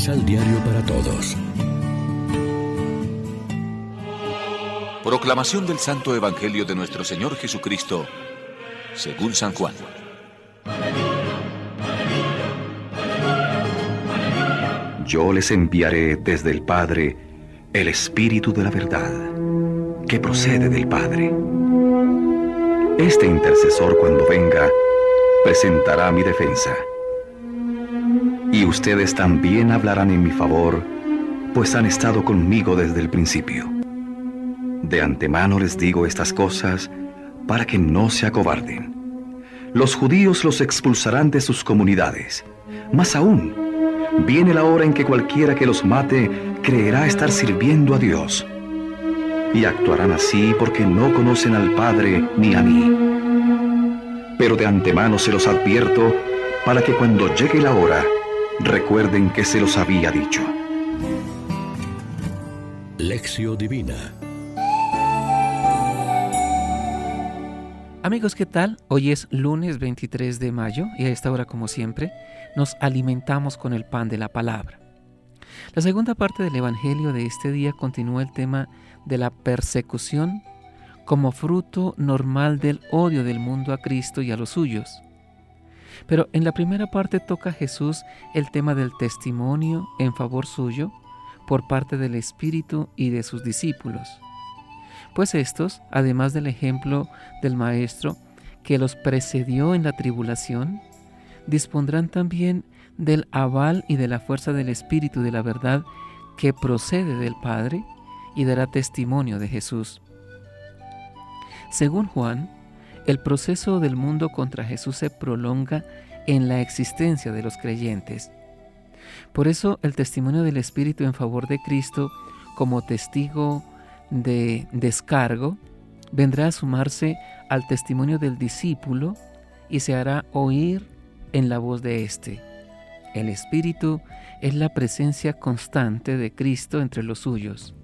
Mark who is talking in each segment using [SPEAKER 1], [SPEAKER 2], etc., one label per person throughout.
[SPEAKER 1] Misal Diario para Todos.
[SPEAKER 2] Proclamación del Santo Evangelio de nuestro Señor Jesucristo, según San Juan.
[SPEAKER 3] Yo les enviaré desde el Padre el Espíritu de la verdad, que procede del Padre. Este intercesor cuando venga, presentará mi defensa. Y ustedes también hablarán en mi favor, pues han estado conmigo desde el principio. De antemano les digo estas cosas para que no se acobarden. Los judíos los expulsarán de sus comunidades. Más aún, viene la hora en que cualquiera que los mate creerá estar sirviendo a Dios. Y actuarán así porque no conocen al Padre ni a mí. Pero de antemano se los advierto para que cuando llegue la hora, recuerden que se los había dicho.
[SPEAKER 1] Lección Divina
[SPEAKER 4] Amigos, ¿qué tal? Hoy es lunes 23 de mayo y a esta hora, como siempre, nos alimentamos con el pan de la palabra. La segunda parte del Evangelio de este día continúa el tema de la persecución como fruto normal del odio del mundo a Cristo y a los suyos. Pero en la primera parte toca Jesús el tema del testimonio en favor suyo por parte del Espíritu y de sus discípulos pues estos, además del ejemplo del Maestro que los precedió en la tribulación, dispondrán también del aval y de la fuerza del Espíritu de la verdad que procede del Padre y dará testimonio de Jesús. Según Juan, el proceso del mundo contra Jesús se prolonga en la existencia de los creyentes. Por eso el testimonio del Espíritu en favor de Cristo como testigo de descargo vendrá a sumarse al testimonio del discípulo y se hará oír en la voz de éste. El Espíritu es la presencia constante de Cristo entre los suyos,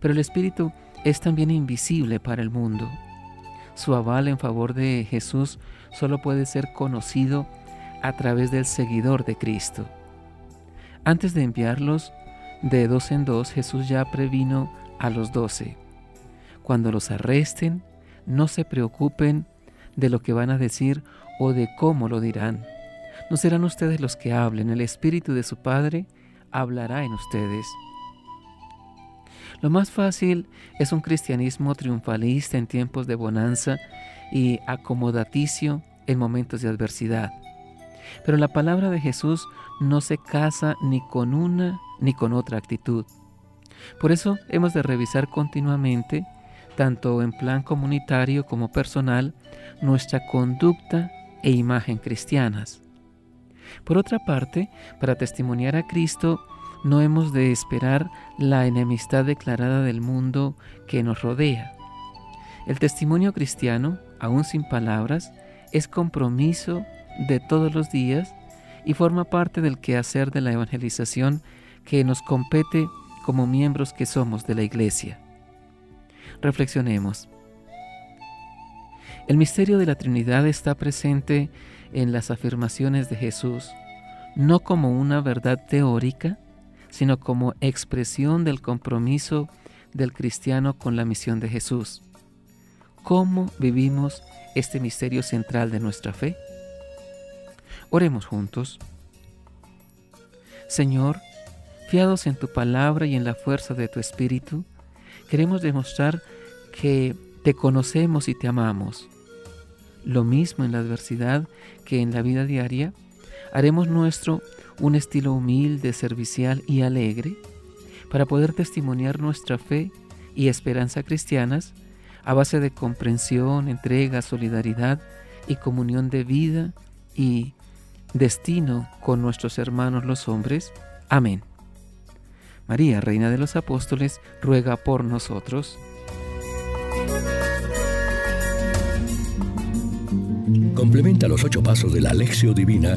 [SPEAKER 4] pero el Espíritu es también invisible para el mundo. Su aval en favor de Jesús solo puede ser conocido a través del seguidor de Cristo. Antes de enviarlos de dos en dos, Jesús ya previno a los doce. Cuando los arresten, no se preocupen de lo que van a decir o de cómo lo dirán. No serán ustedes los que hablen, el Espíritu de su Padre hablará en ustedes. Lo más fácil es un cristianismo triunfalista en tiempos de bonanza y acomodaticio en momentos de adversidad. Pero la palabra de Jesús no se casa ni con una ni con otra actitud. Por eso hemos de revisar continuamente, tanto en plan comunitario como personal, nuestra conducta e imagen cristianas. Por otra parte, para testimoniar a Cristo, no hemos de esperar la enemistad declarada del mundo que nos rodea. El testimonio cristiano, aún sin palabras, es compromiso de todos los días y forma parte del quehacer de la evangelización que nos compete como miembros que somos de la Iglesia. Reflexionemos. El misterio de la Trinidad está presente en las afirmaciones de Jesús, no como una verdad teórica, sino como expresión del compromiso del cristiano con la misión de Jesús. ¿Cómo vivimos este misterio central de nuestra fe? Oremos juntos. Señor, Fiados en tu palabra y en la fuerza de tu espíritu, queremos demostrar que te conocemos y te amamos. Lo mismo en la adversidad que en la vida diaria, haremos nuestro un estilo humilde, servicial y alegre para poder testimoniar nuestra fe y esperanza cristianas a base de comprensión, entrega, solidaridad y comunión de vida y destino con nuestros hermanos los hombres. Amén. María, Reina de los Apóstoles, ruega por nosotros.
[SPEAKER 1] Complementa los ocho pasos de la Alexio Divina